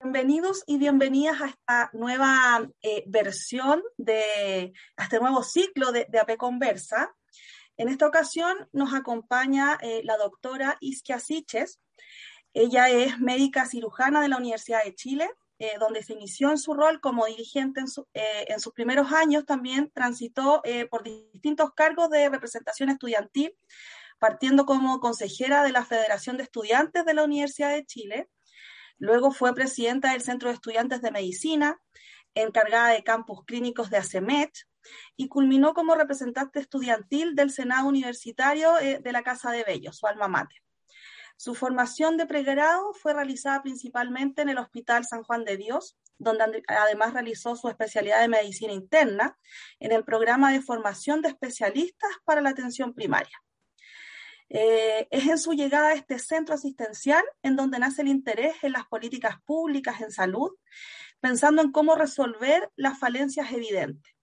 Bienvenidos y bienvenidas a esta nueva eh, versión de, a este nuevo ciclo de, de, AP Conversa. En esta ocasión nos acompaña eh, la doctora Isquia Siches. Ella es médica cirujana de la Universidad de Chile, eh, donde se inició en su rol como dirigente en, su, eh, en sus primeros años. También transitó eh, por distintos cargos de representación estudiantil, partiendo como consejera de la Federación de Estudiantes de la Universidad de Chile Luego fue presidenta del Centro de Estudiantes de Medicina, encargada de campus clínicos de ACEMET y culminó como representante estudiantil del Senado Universitario eh, de la Casa de Bello, su alma mater. Su formación de pregrado fue realizada principalmente en el Hospital San Juan de Dios, donde además realizó su especialidad de medicina interna en el programa de formación de especialistas para la atención primaria. Eh, es en su llegada a este centro asistencial en donde nace el interés en las políticas públicas en salud, pensando en cómo resolver las falencias evidentes.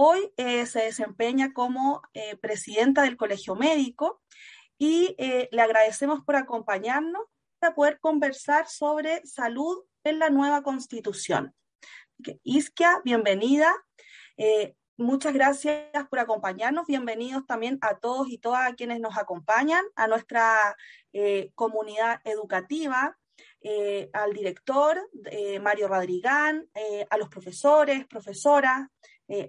Hoy eh, se desempeña como eh, presidenta del Colegio Médico y eh, le agradecemos por acompañarnos para poder conversar sobre salud en la nueva constitución. Isquia, bienvenida. Muchas gracias por acompañarnos. Bienvenidos también a todos y todas quienes nos acompañan, a nuestra eh, comunidad educativa, eh, al director eh, Mario Rodrigán, eh, a los profesores, profesoras,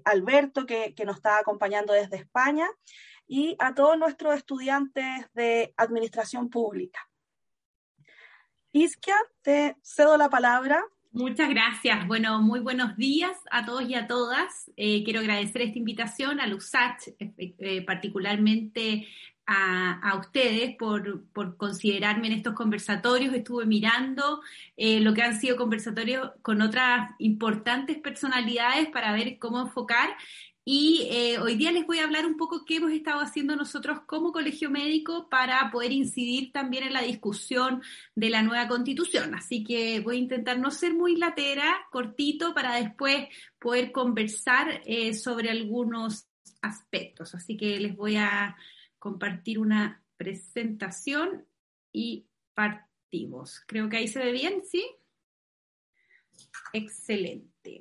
Alberto que, que nos está acompañando desde España y a todos nuestros estudiantes de administración pública. Isquia, te cedo la palabra Muchas gracias. Bueno, muy buenos días a todos y a todas. Eh, quiero agradecer esta invitación a LUSACH, eh, eh, particularmente a, ustedes por, por, considerarme en estos conversatorios. Estuve mirando eh, lo que han sido conversatorios con otras importantes personalidades para ver cómo enfocar y eh, hoy día les voy a hablar un poco qué hemos estado haciendo nosotros como colegio médico para poder incidir también en la discusión de la nueva constitución. Así que voy a intentar no ser muy latera, cortito, para después poder conversar eh, sobre algunos aspectos. Así que les voy a compartir una presentación y partimos. Creo que ahí se ve bien, ¿sí? Excelente.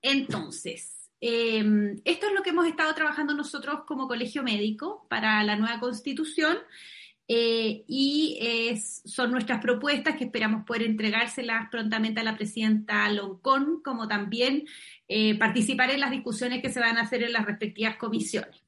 Entonces, eh, esto es lo que hemos estado trabajando nosotros como colegio médico para la nueva constitución eh, y son nuestras propuestas que esperamos poder entregárselas prontamente a la presidenta Loncón, como también eh, participar en las discusiones que se van a hacer en las respectivas comisiones.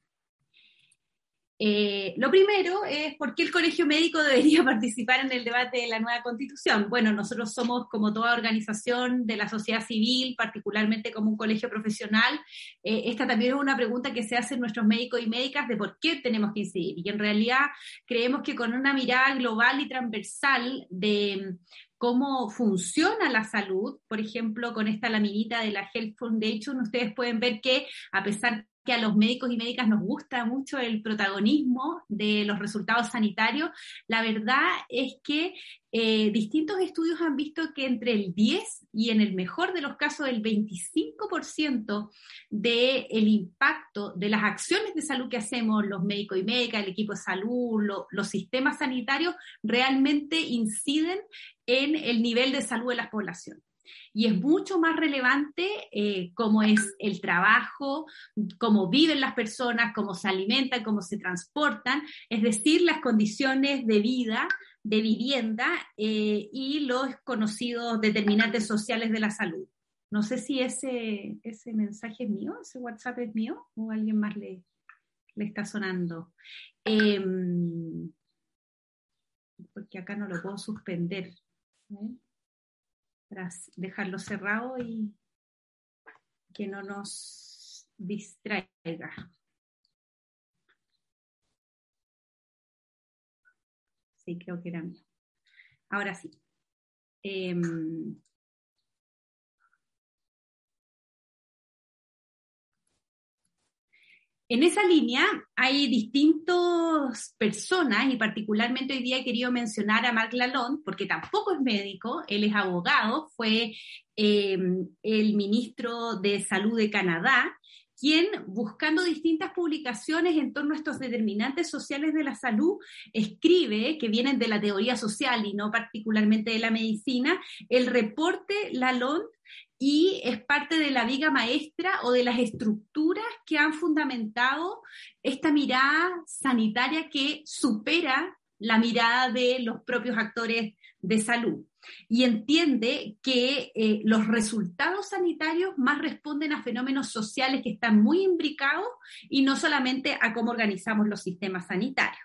Eh, lo primero es por qué el colegio médico debería participar en el debate de la nueva constitución. Bueno, nosotros somos como toda organización de la sociedad civil, particularmente como un colegio profesional. Eh, esta también es una pregunta que se hacen nuestros médicos y médicas de por qué tenemos que incidir. Y en realidad creemos que con una mirada global y transversal de cómo funciona la salud, por ejemplo, con esta laminita de la Health Foundation, ustedes pueden ver que a pesar que a los médicos y médicas nos gusta mucho el protagonismo de los resultados sanitarios, la verdad es que eh, distintos estudios han visto que entre el 10 y en el mejor de los casos el 25% del el impacto de las acciones de salud que hacemos los médicos y médicas, el equipo de salud, lo, los sistemas sanitarios, realmente inciden en el nivel de salud de las poblaciones y es mucho más relevante eh, cómo es el trabajo, cómo viven las personas, cómo se alimentan, cómo se transportan, es decir, las condiciones de vida, de vivienda eh, y los conocidos determinantes sociales de la salud. No sé si ese, ese mensaje es mío, ese WhatsApp es mío o alguien más le, le está sonando. Eh, porque acá no lo puedo suspender. ¿eh? Para dejarlo cerrado y que no nos distraiga. Sí, creo que era mío. Ahora sí. em, En esa línea hay distintas personas y particularmente hoy día he querido mencionar a Marc Lalonde porque tampoco es médico, él es abogado, fue em, el ministro de Salud de Canadá, quien buscando distintas publicaciones en torno a estos determinantes sociales de la salud, escribe, que vienen de la teoría social y no particularmente de la medicina, el reporte Lalonde y es parte de la viga maestra o de las estructuras que han fundamentado esta mirada sanitaria que supera la mirada de los propios actores de salud y entiende que eh, los resultados sanitarios más responden a fenómenos sociales que están muy imbricados y no solamente a cómo organizamos los sistemas sanitarios.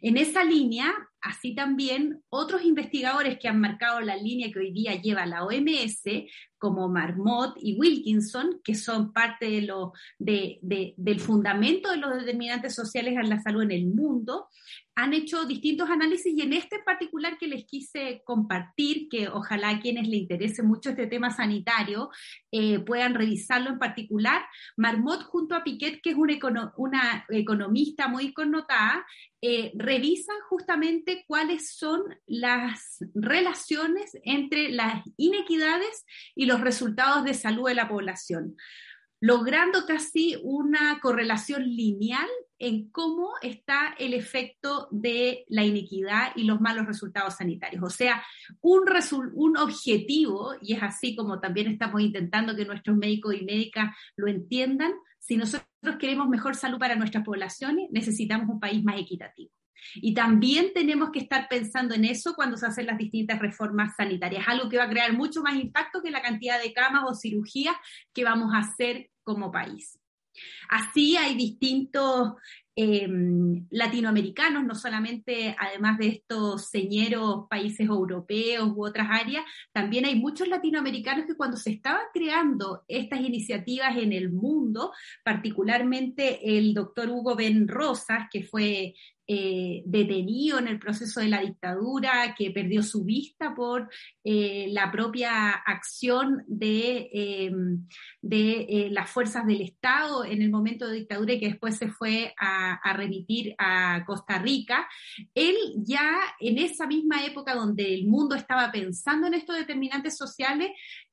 En esa línea, así también otros investigadores que han marcado la línea que hoy día lleva la OMS, como Marmot y Wilkinson, que son parte de lo, del fundamento de los determinantes sociales en la salud en el mundo, han hecho distintos análisis y en este particular que les quise compartir, que ojalá a quienes les interese mucho este tema sanitario eh, puedan revisarlo en particular, Marmot junto a Piquet, que es una, economista muy connotada, eh, revisan justamente cuáles son las relaciones entre las inequidades y los resultados de salud de la población logrando casi una correlación lineal en cómo está el efecto de la inequidad y los malos resultados sanitarios. O sea, un, un objetivo, y es así como también estamos intentando que nuestros médicos y médicas lo entiendan, si nosotros queremos mejor salud para nuestras poblaciones, necesitamos un país más equitativo. Y también tenemos que estar pensando en eso cuando se hacen las distintas reformas sanitarias, algo que va a crear mucho más impacto que la cantidad de camas o cirugías que vamos a hacer como país. Así hay distintos em, latinoamericanos, no solamente además de estos señeros países europeos u otras áreas, también hay muchos latinoamericanos que cuando se estaban creando estas iniciativas en el mundo, particularmente el doctor Hugo Ben Rosas, que fue eh, detenido en el proceso de la dictadura, que perdió su vista por eh, la propia acción de, eh, las fuerzas del Estado en el momento de dictadura y que después se fue a, a remitir a Costa Rica. Él ya en esa misma época donde el mundo estaba pensando en estos determinantes sociales,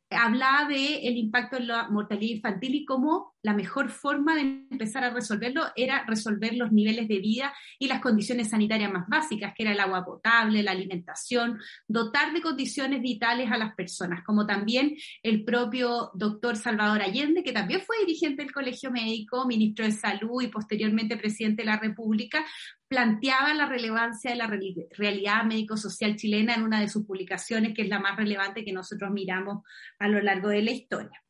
hablaba de el impacto en la mortalidad infantil y cómo la mejor forma de empezar a resolverlo era resolver los niveles de vida y las condiciones sanitarias más básicas, que era el agua potable, la alimentación, dotar de condiciones vitales a las personas, como también el propio doctor Salvador Allende, que también fue dirigente del Colegio Médico, ministro de Salud y posteriormente presidente de la República, planteaba la relevancia de la realidad médico-social chilena en una de sus publicaciones, que es la más relevante que nosotros miramos a lo largo de la historia.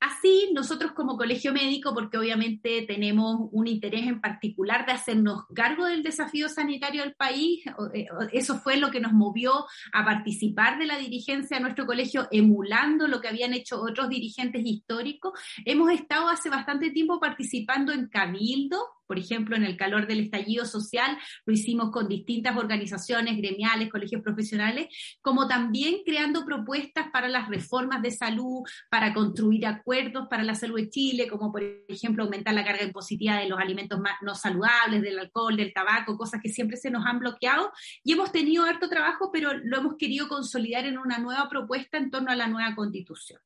Así, nosotros como colegio médico, porque obviamente tenemos un interés en particular de hacernos cargo del desafío sanitario del país, eh, eso fue lo que nos movió a participar de la dirigencia de nuestro colegio, emulando lo que habían hecho otros dirigentes históricos. Hemos estado hace bastante tiempo participando en Cabildo, por ejemplo, en el calor del estallido social, lo hicimos con distintas organizaciones gremiales, colegios profesionales, como también creando propuestas para las reformas de salud, para construir acuerdos para la salud de Chile, como por ejemplo aumentar la carga impositiva de los alimentos no saludables, del alcohol, del tabaco, cosas que siempre se nos han bloqueado. Y hemos tenido harto trabajo, pero lo hemos querido consolidar en una nueva propuesta en torno a la nueva constitución.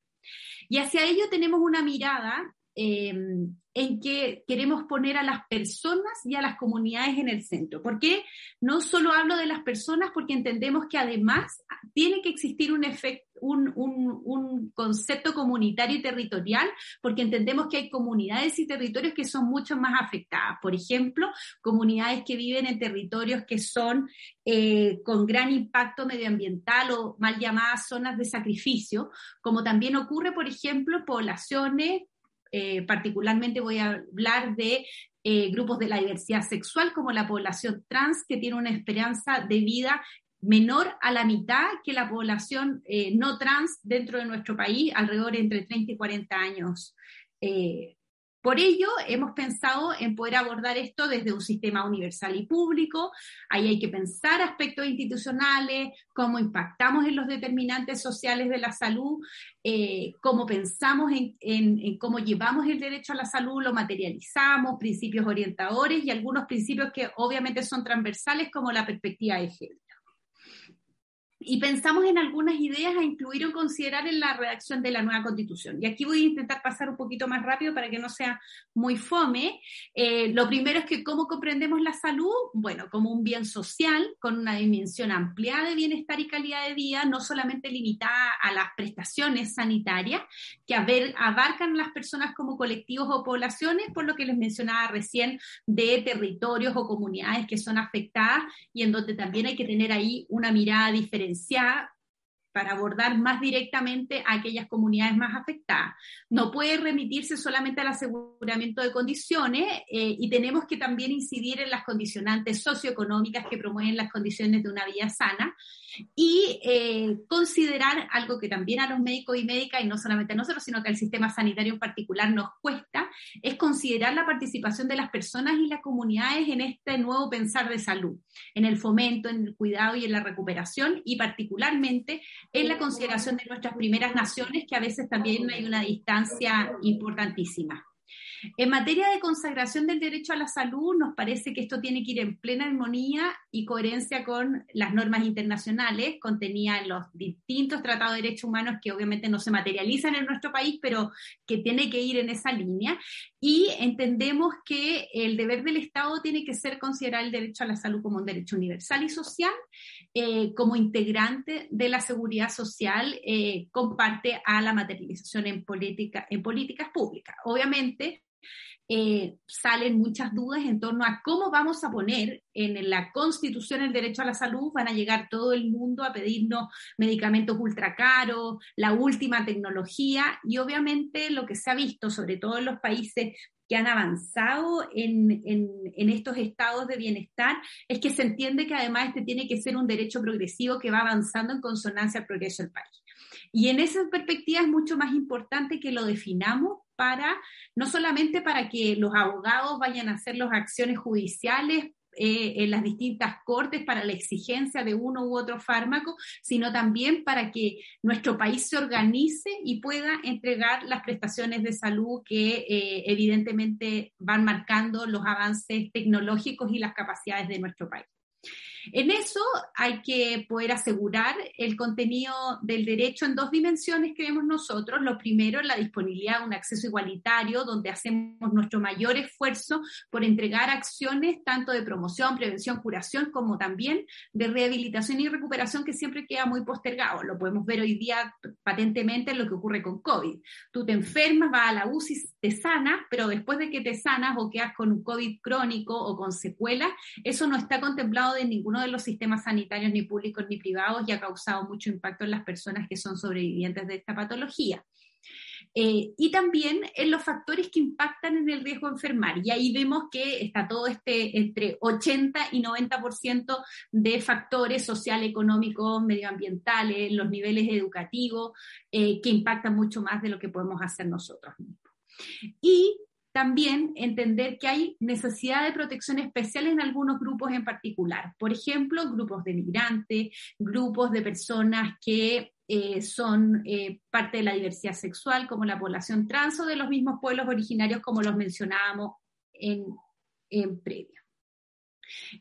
Y hacia ello tenemos una mirada eh, en que queremos poner a las personas y a las comunidades en el centro. ¿Por qué? No solo hablo de las personas porque entendemos que además tiene que existir un, un, un, concepto comunitario y territorial, porque entendemos que hay comunidades y territorios que son mucho más afectadas. Por ejemplo, comunidades que viven en territorios que son eh, con gran impacto medioambiental o mal llamadas zonas de sacrificio, como también ocurre, por ejemplo, poblaciones eh, particularmente voy a hablar de eh, grupos de la diversidad sexual como la población trans, que tiene una esperanza de vida menor a la mitad que la población eh, no trans dentro de nuestro país, alrededor entre 30 y 40 años Por ello, hemos pensado en poder abordar esto desde un sistema universal y público. Ahí hay que pensar aspectos institucionales, cómo impactamos en los determinantes sociales de la salud, eh, cómo pensamos en, en, cómo llevamos el derecho a la salud, lo materializamos, principios orientadores y algunos principios que obviamente son transversales como la perspectiva de género y pensamos en algunas ideas a incluir o considerar en la redacción de la nueva constitución. Y aquí voy a intentar pasar un poquito más rápido para que no sea muy fome. Eh, lo primero es que cómo comprendemos la salud, bueno, como un bien social con una dimensión ampliada de bienestar y calidad de vida, no solamente limitada a las prestaciones sanitarias que abarcan las personas como colectivos o poblaciones, por lo que les mencionaba recién, de territorios o comunidades que son afectadas y en donde también hay que tener ahí una mirada 虾 para abordar más directamente a aquellas comunidades más afectadas. No puede remitirse solamente al aseguramiento de condiciones eh, y tenemos que también incidir en las condicionantes socioeconómicas que promueven las condiciones de una vida sana y eh, considerar algo que también a los médicos y médicas, y no solamente a nosotros, sino que al sistema sanitario en particular nos cuesta, es considerar la participación de las personas y las comunidades en este nuevo pensar de salud, en el fomento, en el cuidado y en la recuperación, y particularmente en la consideración de nuestras primeras naciones, que a veces también hay una distancia importantísima. En materia de consagración del derecho a la salud, nos parece que esto tiene que ir en plena armonía y coherencia con las normas internacionales contenidas en los distintos tratados de derechos humanos que obviamente no se materializan en nuestro país, pero que tiene que ir en esa línea. Y entendemos que el deber del Estado tiene que ser considerar el derecho a la salud como un derecho universal y social, eh, como integrante de la seguridad social, eh, comparte a la materialización en, política, en políticas públicas. Obviamente, eh, salen muchas dudas en torno a cómo vamos a poner en la Constitución el derecho a la salud. Van a llegar todo el mundo a pedirnos medicamentos ultra caros, la última tecnología y obviamente lo que se ha visto, sobre todo en los países que han avanzado en, en, estos estados de bienestar, es que se entiende que además este tiene que ser un derecho progresivo que va avanzando en consonancia al progreso del país. Y en esa perspectiva es mucho más importante que lo definamos para, no solamente para que los abogados vayan a hacer las acciones judiciales eh, en las distintas cortes para la exigencia de uno u otro fármaco, sino también para que nuestro país se organice y pueda entregar las prestaciones de salud que eh, evidentemente van marcando los avances tecnológicos y las capacidades de nuestro país. En eso hay que poder asegurar el contenido del derecho en dos dimensiones que vemos nosotros. Lo primero, la disponibilidad de un acceso igualitario, donde hacemos nuestro mayor esfuerzo por entregar acciones tanto de promoción, prevención, curación, como también de rehabilitación y recuperación, que siempre queda muy postergado. Lo podemos ver hoy día patentemente en lo que ocurre con COVID. Tú te enfermas, vas a la UCI, te sanas, pero después de que te sanas o quedas con un COVID crónico o con secuelas, eso no está contemplado de ninguno de los sistemas sanitarios, ni públicos ni privados, y ha causado mucho impacto en las personas que son sobrevivientes de esta patología. Eh, y también en los factores que impactan en el riesgo de enfermar. Y ahí vemos que está todo este entre 80 y 90% de factores social, económicos, medioambientales, los niveles educativos, eh, que impactan mucho más de lo que podemos hacer nosotros mismos. Y también entender que hay necesidad de protección especial en algunos grupos en particular. Por ejemplo, grupos de migrantes, grupos de personas que eh, son eh, parte de la diversidad sexual, como la población trans o de los mismos pueblos originarios, como los mencionábamos en, en previa.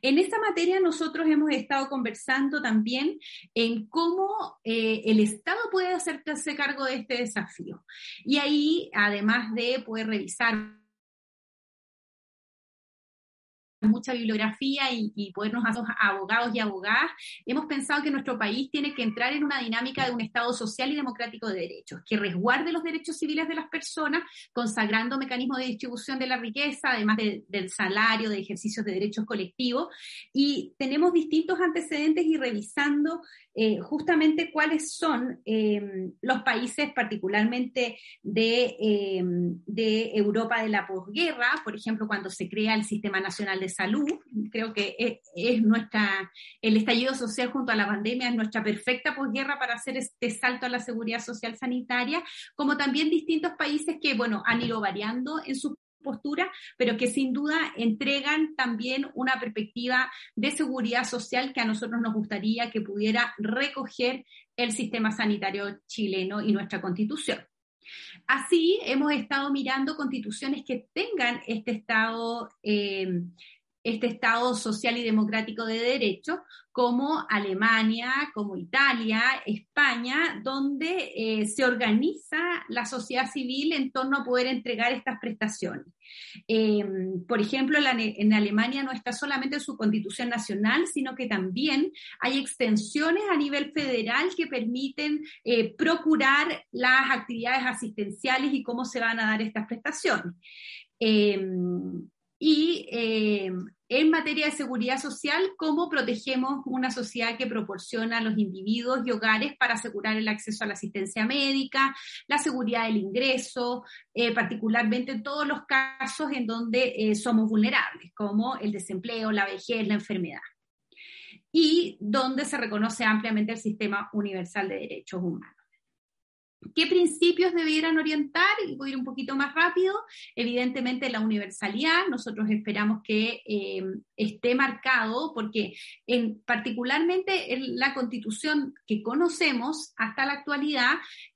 En esta materia nosotros hemos estado conversando también en cómo eh, el Estado puede hacerse cargo de este desafío. Y ahí, además de poder revisar mucha bibliografía y, y podernos hacer abogados y abogadas, hemos pensado que nuestro país tiene que entrar en una dinámica de un Estado social y democrático de derechos, que resguarde los derechos civiles de las personas, consagrando mecanismos de distribución de la riqueza, además del salario, de ejercicios de derechos colectivos. Y tenemos distintos antecedentes y revisando eh, justamente cuáles son eh, los países, particularmente de, eh, de, Europa de la posguerra, por ejemplo, cuando se crea el Sistema Nacional de Salud, creo que es, nuestra, el estallido social junto a la pandemia es nuestra perfecta posguerra para hacer este salto a la seguridad social sanitaria, como también distintos países que, bueno, han ido variando en sus postura, pero que sin duda entregan también una perspectiva de seguridad social que a nosotros nos gustaría que pudiera recoger el sistema sanitario chileno y nuestra constitución. Así, hemos estado mirando constituciones que tengan este estado eh, este Estado social y democrático de derecho, como Alemania, como Italia, España, donde eh, se organiza la sociedad civil en torno a poder entregar estas prestaciones. Em, por ejemplo, en Alemania no está solamente en su constitución nacional, sino que también hay extensiones a nivel federal que permiten eh, procurar las actividades asistenciales y cómo se van a dar estas prestaciones. Em, y eh, en materia de seguridad social, cómo protegemos una sociedad que proporciona a los individuos y hogares para asegurar el acceso a la asistencia médica, la seguridad del ingreso, eh, particularmente en todos los casos en donde eh, somos vulnerables, como el desempleo, la vejez, la enfermedad, y donde se reconoce ampliamente el sistema universal de derechos humanos. ¿Qué principios debieran orientar? Y voy a ir un poquito más rápido. Evidentemente la universalidad, nosotros esperamos que eh, esté marcado porque en, particularmente en la constitución que conocemos hasta la actualidad,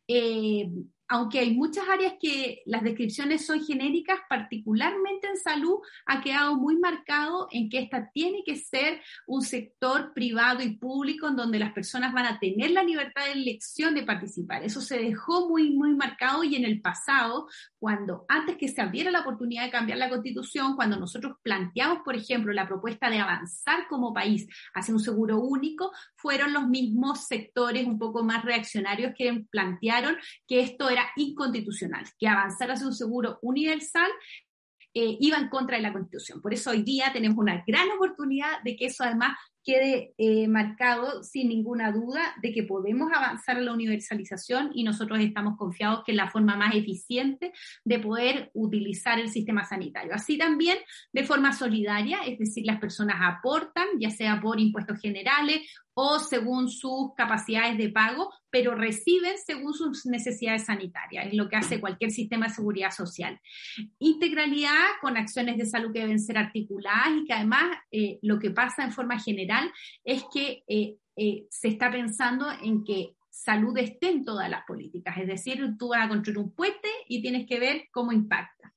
eh, aunque hay muchas áreas que las descripciones son genéricas, particularmente en salud, ha quedado muy marcado en que esta tiene que ser un sector privado y público en donde las personas van a tener la libertad de elección de participar. Eso se dejó muy, muy marcado y en el pasado, cuando antes que se abriera la oportunidad de cambiar la constitución, cuando nosotros planteamos, por ejemplo, la propuesta de avanzar como país hacia un seguro único, fueron los mismos sectores un poco más reaccionarios que plantearon que esto era inconstitucional, que avanzar hacia un seguro universal eh, iba en contra de la Constitución. Por eso hoy día tenemos una gran oportunidad de que eso además quede eh, marcado sin ninguna duda de que podemos avanzar en la universalización y nosotros estamos confiados que es la forma más eficiente de poder utilizar el sistema sanitario. Así también de forma solidaria, es decir, las personas aportan, ya sea por impuestos generales o según sus capacidades de pago, pero reciben según sus necesidades sanitarias, es lo que hace cualquier sistema de seguridad social. Integralidad con acciones de salud que deben ser articuladas y que además eh, lo que pasa en forma general es que eh, eh, se está pensando en que salud esté en todas las políticas, es decir, tú vas a construir un puente y tienes que ver cómo impacta.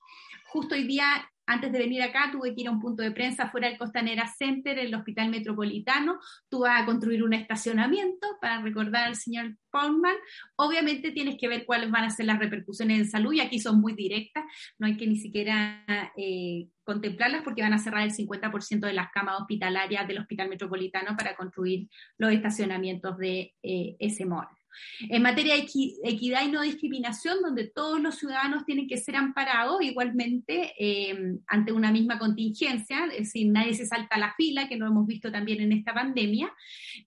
Justo hoy día antes de venir acá tuve que ir a un punto de prensa fuera del Costanera Center, el Hospital Metropolitano. Vas a construir un estacionamiento para recordar al señor Paulman. Obviamente tienes que ver cuáles van a ser las repercusiones en salud y aquí son muy directas, no hay que ni siquiera eh, contemplarlas porque van a cerrar el 50% de las camas hospitalarias del Hospital Metropolitano para construir los estacionamientos de eh, ese mall. En materia de equidad y no discriminación, donde todos los ciudadanos tienen que ser amparados igualmente eh, ante una misma contingencia, es decir, nadie se salta a la fila, que lo hemos visto también en esta pandemia,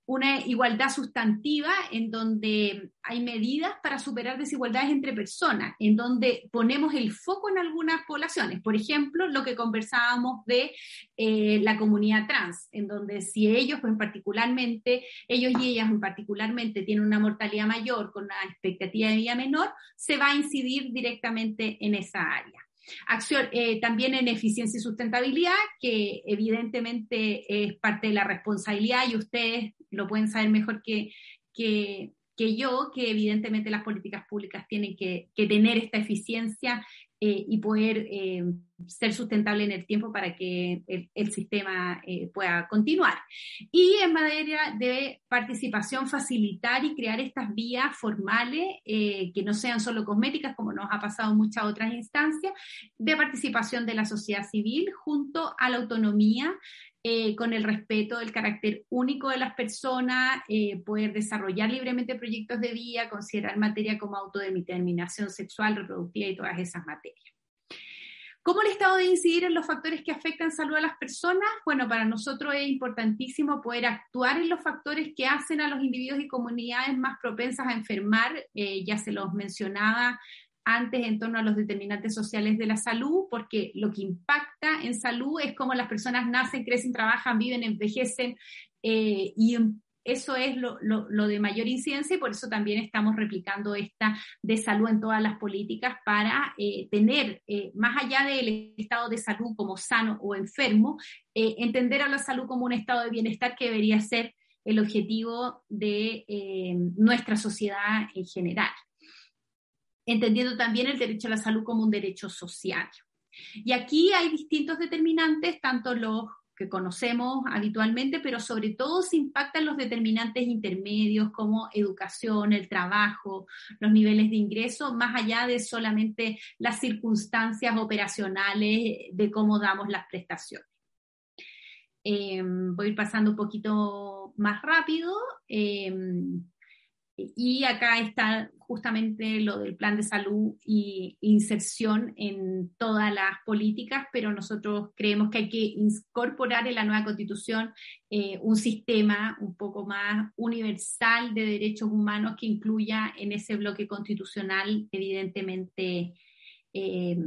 una igualdad sustantiva en donde hay medidas para superar desigualdades entre personas, en donde ponemos el foco en algunas poblaciones. Por ejemplo, lo que conversábamos de eh, la comunidad trans, en donde si ellos, pues particularmente, ellos y ellas en particularmente tienen una mortalidad mayor con una expectativa de vida menor, se va a incidir directamente en esa área. Acción, eh, también en eficiencia y sustentabilidad, que evidentemente es parte de la responsabilidad y ustedes lo pueden saber mejor que, que yo, que evidentemente las políticas públicas tienen que, tener esta eficiencia eh, y poder eh, ser sustentable en el tiempo para que el, sistema eh, pueda continuar. Y en materia de participación, facilitar y crear estas vías formales que no sean solo cosméticas, como nos ha pasado en muchas otras instancias, de participación de la sociedad civil junto a la autonomía eh, con el respeto del carácter único de las personas, eh, poder desarrollar libremente proyectos de vida, considerar materia como autodeterminación sexual, reproductiva y todas esas materias. ¿Cómo el Estado debe incidir en los factores que afectan salud a las personas? Bueno, para nosotros es importantísimo poder actuar en los factores que hacen a los individuos y comunidades más propensas a enfermar. Eh, ya se los mencionaba antes en torno a los determinantes sociales de la salud, porque lo que impacta en salud es cómo las personas nacen, crecen, trabajan, viven, envejecen eh, y eso es lo, de mayor incidencia y por eso también estamos replicando esta de salud en todas las políticas para eh, tener, eh, más allá del estado de salud como sano o enfermo, entender a la salud como un estado de bienestar que debería ser el objetivo de nuestra sociedad en general. Entendiendo también el derecho a la salud como un derecho social. Y aquí hay distintos determinantes, tanto los que conocemos habitualmente, pero sobre todo se impactan los determinantes intermedios como educación, el trabajo, los niveles de ingreso, más allá de solamente las circunstancias operacionales de cómo damos las prestaciones. Eh, voy a ir pasando un poquito más rápido. Eh, y acá está justamente lo del plan de salud y inserción en todas las políticas, pero nosotros creemos que hay que incorporar en la nueva constitución eh, un sistema un poco más universal de derechos humanos que incluya en ese bloque constitucional, evidentemente, eh,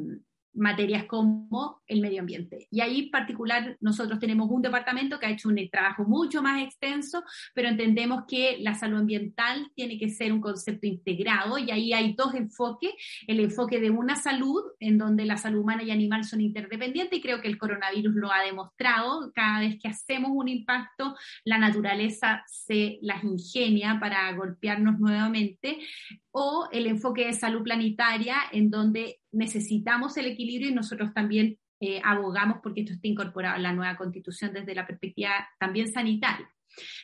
materias como el medio ambiente. Y ahí en particular nosotros tenemos un departamento que ha hecho un trabajo mucho más extenso, pero entendemos que la salud ambiental tiene que ser un concepto integrado y ahí hay dos enfoques, el enfoque de una salud en donde la salud humana y animal son interdependientes y creo que el coronavirus lo ha demostrado, cada vez que hacemos un impacto la naturaleza se las ingenia para golpearnos nuevamente. O el enfoque de salud planetaria en donde necesitamos el equilibrio y nosotros también eh, abogamos porque esto esté incorporado en la nueva constitución desde la perspectiva también sanitaria.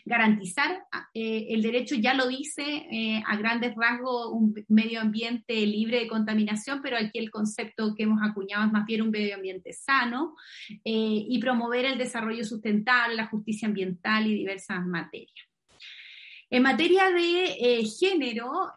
Garantizar eh, el derecho, ya lo dice eh, a grandes rasgos, un medio ambiente libre de contaminación, pero aquí el concepto que hemos acuñado es más bien un medio ambiente sano y promover el desarrollo sustentable, la justicia ambiental y diversas materias. En materia de género,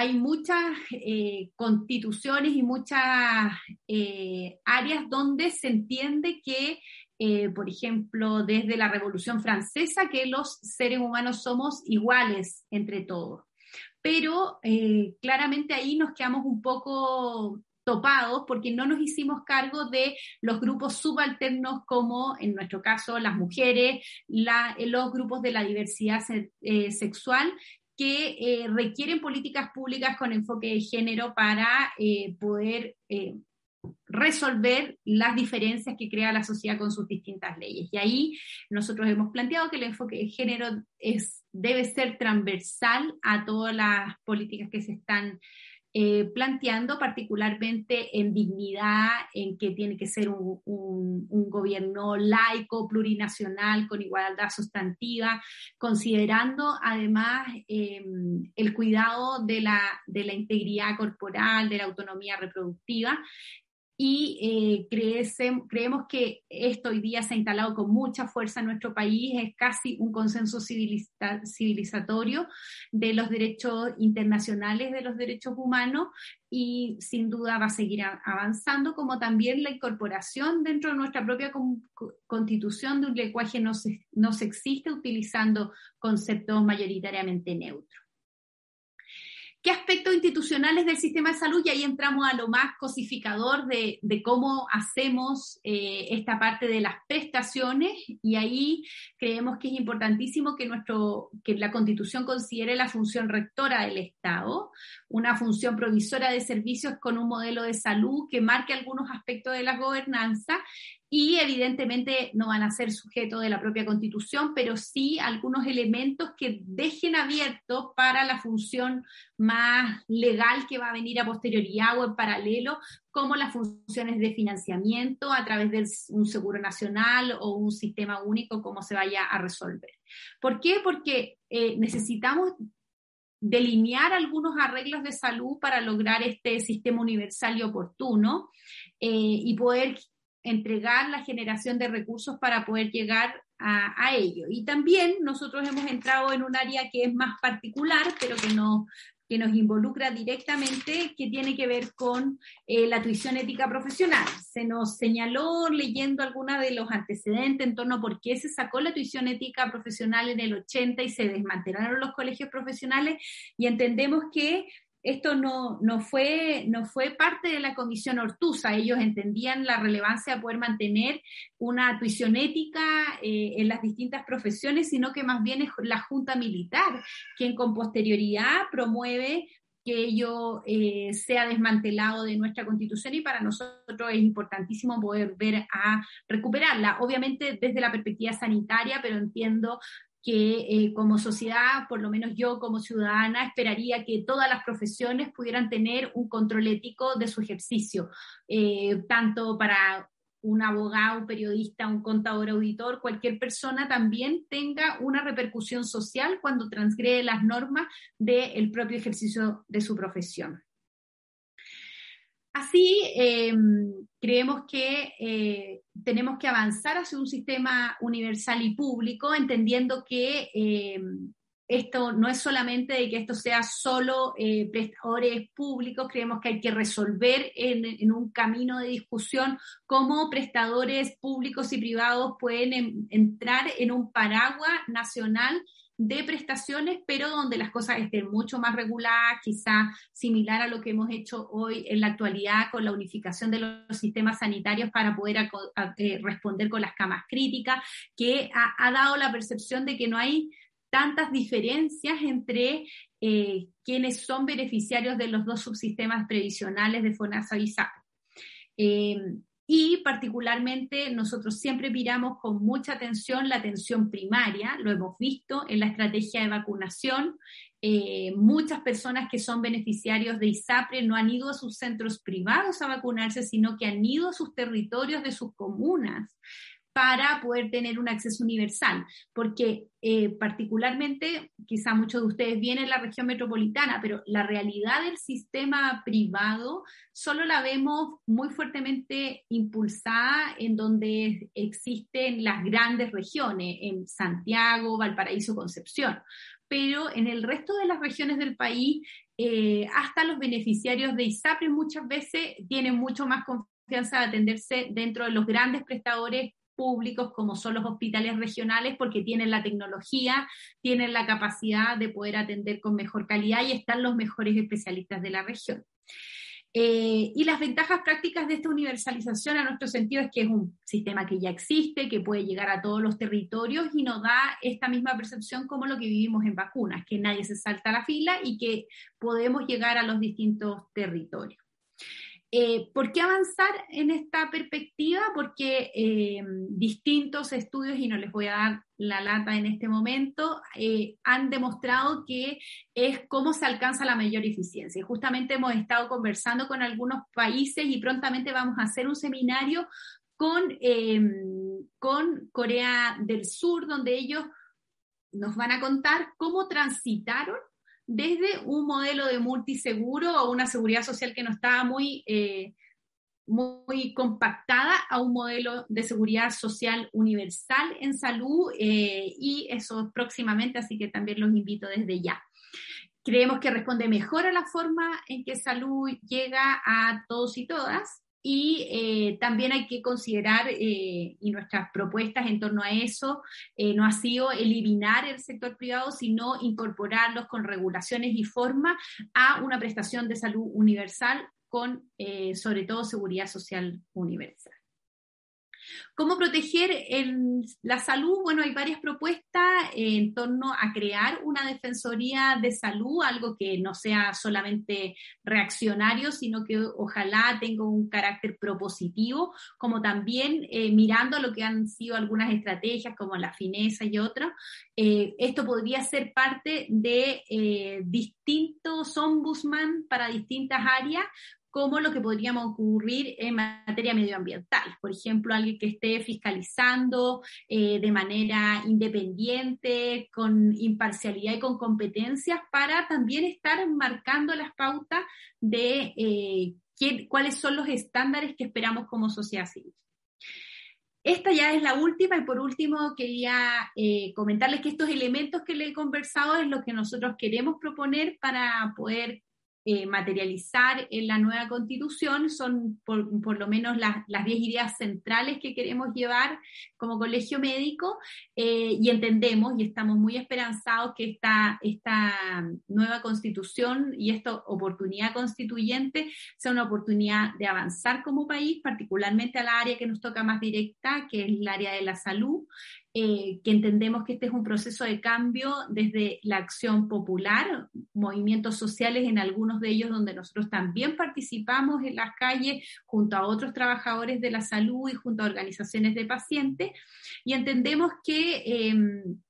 hay muchas eh, constituciones y muchas eh, áreas donde se entiende que, eh, por ejemplo, desde la Revolución Francesa, que los seres humanos somos iguales entre todos. Pero claramente ahí nos quedamos un poco topados porque no nos hicimos cargo de los grupos subalternos como en nuestro caso las mujeres, los grupos de la diversidad sexual que eh, requieren políticas públicas con enfoque de género para eh, poder eh, resolver las diferencias que crea la sociedad con sus distintas leyes. Y ahí nosotros hemos planteado que el enfoque de género es, debe ser transversal a todas las políticas que se están eh, planteando particularmente en dignidad, en que tiene que ser un, gobierno laico, plurinacional, con igualdad sustantiva, considerando además em, el cuidado de la, de la integridad corporal, de la autonomía reproductiva y eh, creemos que esto hoy día se ha instalado con mucha fuerza en nuestro país, es casi un consenso civilizatorio de los derechos internacionales de los derechos humanos y sin duda va a seguir avanzando, como también la incorporación dentro de nuestra propia constitución de un lenguaje no, no sexista utilizando conceptos mayoritariamente neutros. ¿Qué aspectos institucionales del sistema de salud? Y ahí entramos a lo más cosificador de, cómo hacemos eh, esta parte de las prestaciones y ahí creemos que es importantísimo que, nuestro, que la Constitución considere la función rectora del Estado, una función provisora de servicios con un modelo de salud que marque algunos aspectos de la gobernanza y evidentemente no van a ser sujeto de la propia constitución, pero sí algunos elementos que dejen abiertos para la función más legal que va a venir a posterioridad o en paralelo, como las funciones de financiamiento a través de un seguro nacional o un sistema único, como se vaya a resolver. ¿Por qué? Porque eh, necesitamos delinear algunos arreglos de salud para lograr este sistema universal y oportuno eh, y poder entregar la generación de recursos para poder llegar a, ello. Y también nosotros hemos entrado en un área que es más particular, pero que, no, que nos involucra directamente, que tiene que ver con eh, la tuición ética profesional. Se nos señaló leyendo algunos de los antecedentes en torno a por qué se sacó la tuición ética profesional en el 80 y se desmantelaron los colegios profesionales y entendemos que esto no, no, fue, no fue parte de la comisión Ortuza. Ellos entendían la relevancia de poder mantener una tuición ética eh, en las distintas profesiones, sino que más bien es la Junta Militar quien con posterioridad promueve que ello eh, sea desmantelado de nuestra constitución y para nosotros es importantísimo poder ver a recuperarla. Obviamente desde la perspectiva sanitaria, pero entiendo que eh, como sociedad, por lo menos yo como ciudadana, esperaría que todas las profesiones pudieran tener un control ético de su ejercicio, eh, tanto para un abogado, un periodista, un contador, auditor, cualquier persona también tenga una repercusión social cuando transgrede las normas del propio ejercicio de su profesión. Así, em, creemos que eh, tenemos que avanzar hacia un sistema universal y público, entendiendo que em, esto no es solamente de que esto sea solo eh, prestadores públicos, creemos que hay que resolver en, un camino de discusión cómo prestadores públicos y privados pueden entrar en un paraguas nacional de prestaciones, pero donde las cosas estén mucho más reguladas, quizá similar a lo que hemos hecho hoy en la actualidad con la unificación de los sistemas sanitarios para poder eh, responder con las camas críticas, que ha, dado la percepción de que no hay tantas diferencias entre eh, quienes son beneficiarios de los dos subsistemas previsionales de FONASA y SAP. Eh, y particularmente nosotros siempre miramos con mucha atención la atención primaria, lo hemos visto en la estrategia de vacunación. Eh, muchas personas que son beneficiarios de ISAPRE no han ido a sus centros privados a vacunarse, sino que han ido a sus territorios de sus comunas para poder tener un acceso universal, porque eh, particularmente, quizá muchos de ustedes vienen en la región metropolitana, pero la realidad del sistema privado solo la vemos muy fuertemente impulsada en donde existen las grandes regiones, en Santiago, Valparaíso, Concepción. Pero en el resto de las regiones del país, eh, hasta los beneficiarios de ISAPRE muchas veces tienen mucho más confianza de atenderse dentro de los grandes prestadores públicos como son los hospitales regionales porque tienen la tecnología, tienen la capacidad de poder atender con mejor calidad y están los mejores especialistas de la región. Eh, y las ventajas prácticas de esta universalización a nuestro sentido es que es un sistema que ya existe, que puede llegar a todos los territorios y nos da esta misma percepción como lo que vivimos en vacunas, que nadie se salta la fila y que podemos llegar a los distintos territorios. Eh, ¿Por qué avanzar en esta perspectiva? Porque eh, distintos estudios, y no les voy a dar la lata en este momento, eh, han demostrado que es cómo se alcanza la mayor eficiencia. Justamente hemos estado conversando con algunos países y prontamente vamos a hacer un seminario con, con Corea del Sur, donde ellos nos van a contar cómo transitaron desde un modelo de multiseguro o una seguridad social que no estaba muy, eh, muy compactada a un modelo de seguridad social universal en salud eh, y eso próximamente, así que también los invito desde ya. Creemos que responde mejor a la forma en que salud llega a todos y todas y eh, también hay que considerar, eh, y nuestras propuestas en torno a eso, eh, no ha sido eliminar el sector privado, sino incorporarlos con regulaciones y forma a una prestación de salud universal con, sobre todo, seguridad social universal. ¿Cómo proteger la salud? Bueno, hay varias propuestas en torno a crear una defensoría de salud, algo que no sea solamente reaccionario, sino que ojalá tenga un carácter propositivo, como también eh, mirando lo que han sido algunas estrategias como la fineza y otras. Eh, esto podría ser parte de eh, distintos ombudsman para distintas áreas, como lo que podríamos ocurrir en materia medioambiental. Por ejemplo, alguien que esté fiscalizando eh, de manera independiente, con imparcialidad y con competencias, para también estar marcando las pautas de eh, cuáles son los estándares que esperamos como sociedad civil. Esta ya es la última y por último quería eh, comentarles que estos elementos que le he conversado es lo que nosotros queremos proponer para poder eh, materializar en la nueva constitución son por, lo menos las, las 10 ideas centrales que queremos llevar como colegio médico eh, y entendemos y estamos muy esperanzados que esta, esta nueva constitución y esta oportunidad constituyente sea una oportunidad de avanzar como país, particularmente a la área que nos toca más directa, que es el área de la salud, eh, que entendemos que este es un proceso de cambio desde la acción popular, movimientos sociales en algunos de ellos donde nosotros también participamos en las calles junto a otros trabajadores de la salud y junto a organizaciones de pacientes, y entendemos que, em,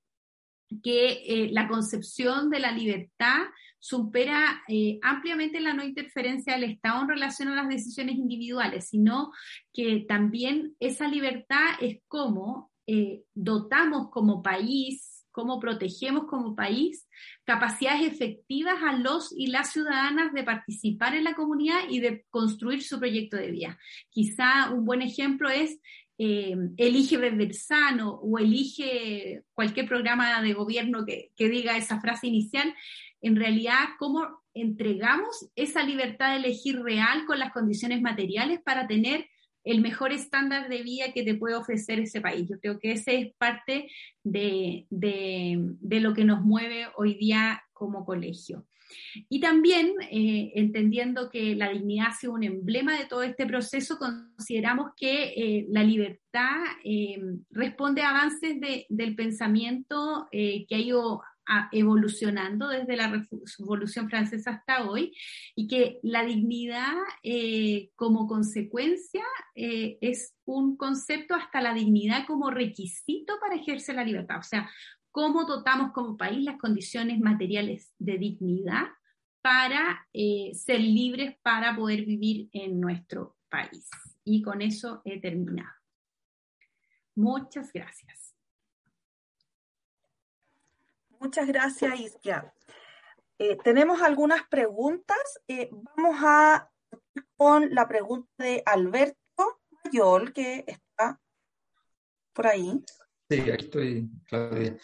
que eh, la concepción de la libertad supera eh, ampliamente la no interferencia del Estado en relación a las decisiones individuales, sino que también esa libertad es como eh, dotamos como país, cómo protegemos como país capacidades efectivas a los y las ciudadanas de participar en la comunidad y de construir su proyecto de vida. Quizá un buen ejemplo es eh, elige beber sano o elige cualquier programa de gobierno que, que diga esa frase inicial, en realidad cómo entregamos esa libertad de elegir real con las condiciones materiales para tener el mejor estándar de vida que te puede ofrecer ese país. Yo creo que ese es parte de, lo que nos mueve hoy día como colegio. Y también, eh, entendiendo que la dignidad ha sido un emblema de todo este proceso, consideramos que eh, la libertad eh, responde a avances del pensamiento que ha ido evolucionando desde la Revolución Francesa hasta hoy y que la dignidad eh, como consecuencia eh, es un concepto hasta la dignidad como requisito para ejercer la libertad. O sea, cómo dotamos como país las condiciones materiales de dignidad para eh, ser libres para poder vivir en nuestro país. Y con eso he terminado. Muchas gracias. Muchas gracias, Iskia. Eh, tenemos algunas preguntas. Eh, vamos a con la pregunta de Alberto Mayol, que está por ahí. Sí, aquí estoy, Claudia.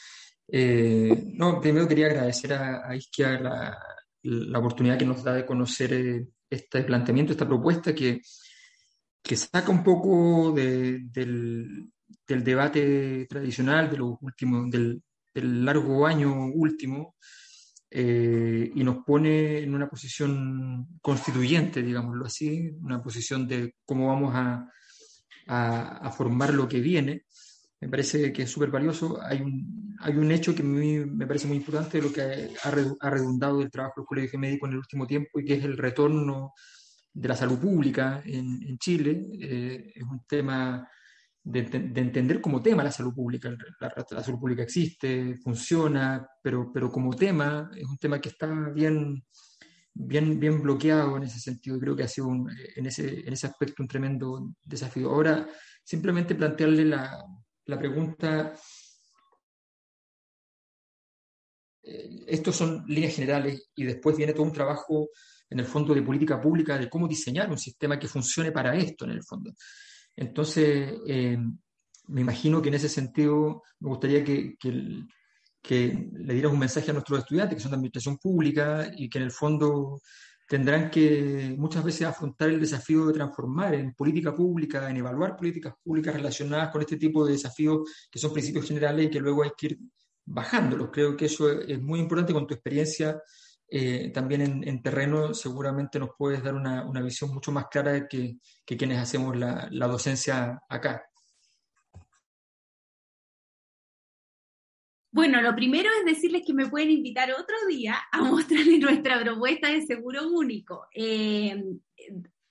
Eh, no, primero quería agradecer a, Isquia la, oportunidad que nos da de conocer este planteamiento, esta propuesta que, que saca un poco del, del, debate tradicional, de los últimos, del, el largo año último eh, y nos pone en una posición constituyente, digámoslo así, una posición de cómo vamos a, a, formar lo que viene. Me parece que es súper valioso. Hay un, hay un hecho que me parece muy importante lo que ha, redundado el trabajo del Colegio Médico en el último tiempo y que es el retorno de la salud pública en, en Chile. Eh, es un tema de, entender como tema la salud pública. La, salud pública existe, funciona, pero, pero como tema es un tema que está bien, bien, bien bloqueado en ese sentido. Creo que ha sido en, ese, en ese aspecto un tremendo desafío. Ahora, simplemente plantearle la, la pregunta. Eh, estos son líneas generales y después viene todo un trabajo en el fondo de política pública de cómo diseñar un sistema que funcione para esto en el fondo. Entonces, eh, me imagino que en ese sentido me gustaría que, le dieras un mensaje a nuestros estudiantes que son de administración pública y que en el fondo tendrán que muchas veces afrontar el desafío de transformar en política pública, en evaluar políticas públicas relacionadas con este tipo de desafíos que son principios generales y que luego hay que ir bajándolos. Creo que eso es muy importante con tu experiencia eh, también en, terreno seguramente nos puedes dar una, visión mucho más clara que, que quienes hacemos la, docencia acá. Bueno, lo primero es decirles que me pueden invitar otro día a mostrarles nuestra propuesta de seguro único. Eh,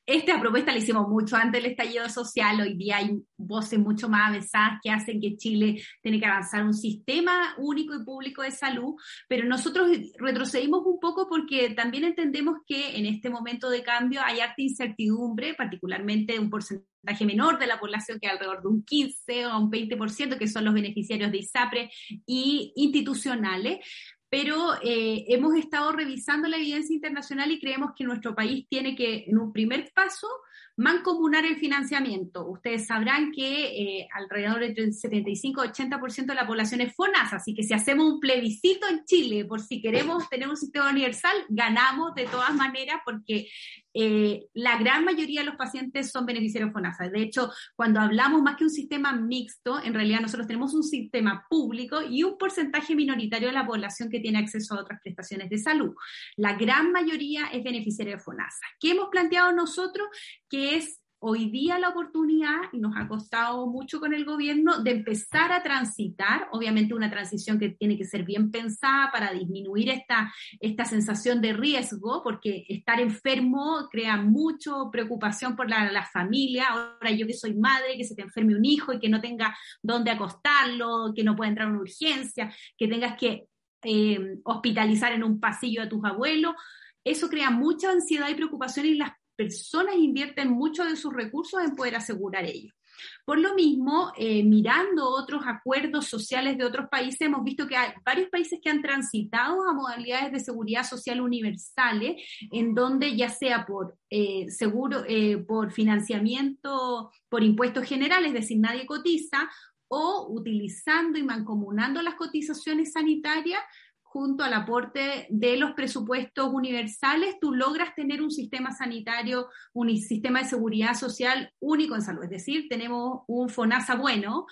esta propuesta la hicimos mucho antes del estallido social, hoy día hay voces mucho más avanzadas que hacen que Chile tiene que avanzar un sistema único y público de salud, pero nosotros retrocedimos un poco porque también entendemos que en este momento de cambio hay harta incertidumbre, particularmente un porcentaje menor de la población que alrededor de un 15 o un 20%, que son los beneficiarios de ISAPRE y institucionales, pero eh, hemos estado revisando la evidencia internacional y creemos que nuestro país tiene que, en un primer paso, Mancomunar el financiamiento. Ustedes sabrán que eh, alrededor del 75-80% de la población es FONASA, así que si hacemos un plebiscito en Chile por si queremos tener un sistema universal, ganamos de todas maneras porque eh, la gran mayoría de los pacientes son beneficiarios FONASA. De hecho, cuando hablamos más que un sistema mixto, en realidad nosotros tenemos un sistema público y un porcentaje minoritario de la población que tiene acceso a otras prestaciones de salud. La gran mayoría es beneficiaria de FONASA. ¿Qué hemos planteado nosotros? Que es hoy día la oportunidad, y nos ha costado mucho con el gobierno, de empezar a transitar, obviamente una transición que tiene que ser bien pensada para disminuir esta, esta sensación de riesgo, porque estar enfermo crea mucha preocupación por la, familia. Ahora yo que soy madre, que se te enferme un hijo y que no tenga dónde acostarlo, que no pueda entrar a una urgencia, que tengas que eh, hospitalizar en un pasillo a tus abuelos. Eso crea mucha ansiedad y preocupación y las personas invierten mucho de sus recursos en poder asegurar ello. Por lo mismo, eh, mirando otros acuerdos sociales de otros países, hemos visto que hay varios países que han transitado a modalidades de seguridad social universales, en donde ya sea por eh, seguro, eh, por financiamiento, por impuestos generales, es decir, nadie cotiza, o utilizando y mancomunando las cotizaciones sanitarias junto al aporte de los presupuestos universales, tú logras tener un sistema sanitario, un sistema de seguridad social único en salud. Es decir, tenemos un FONASA bueno,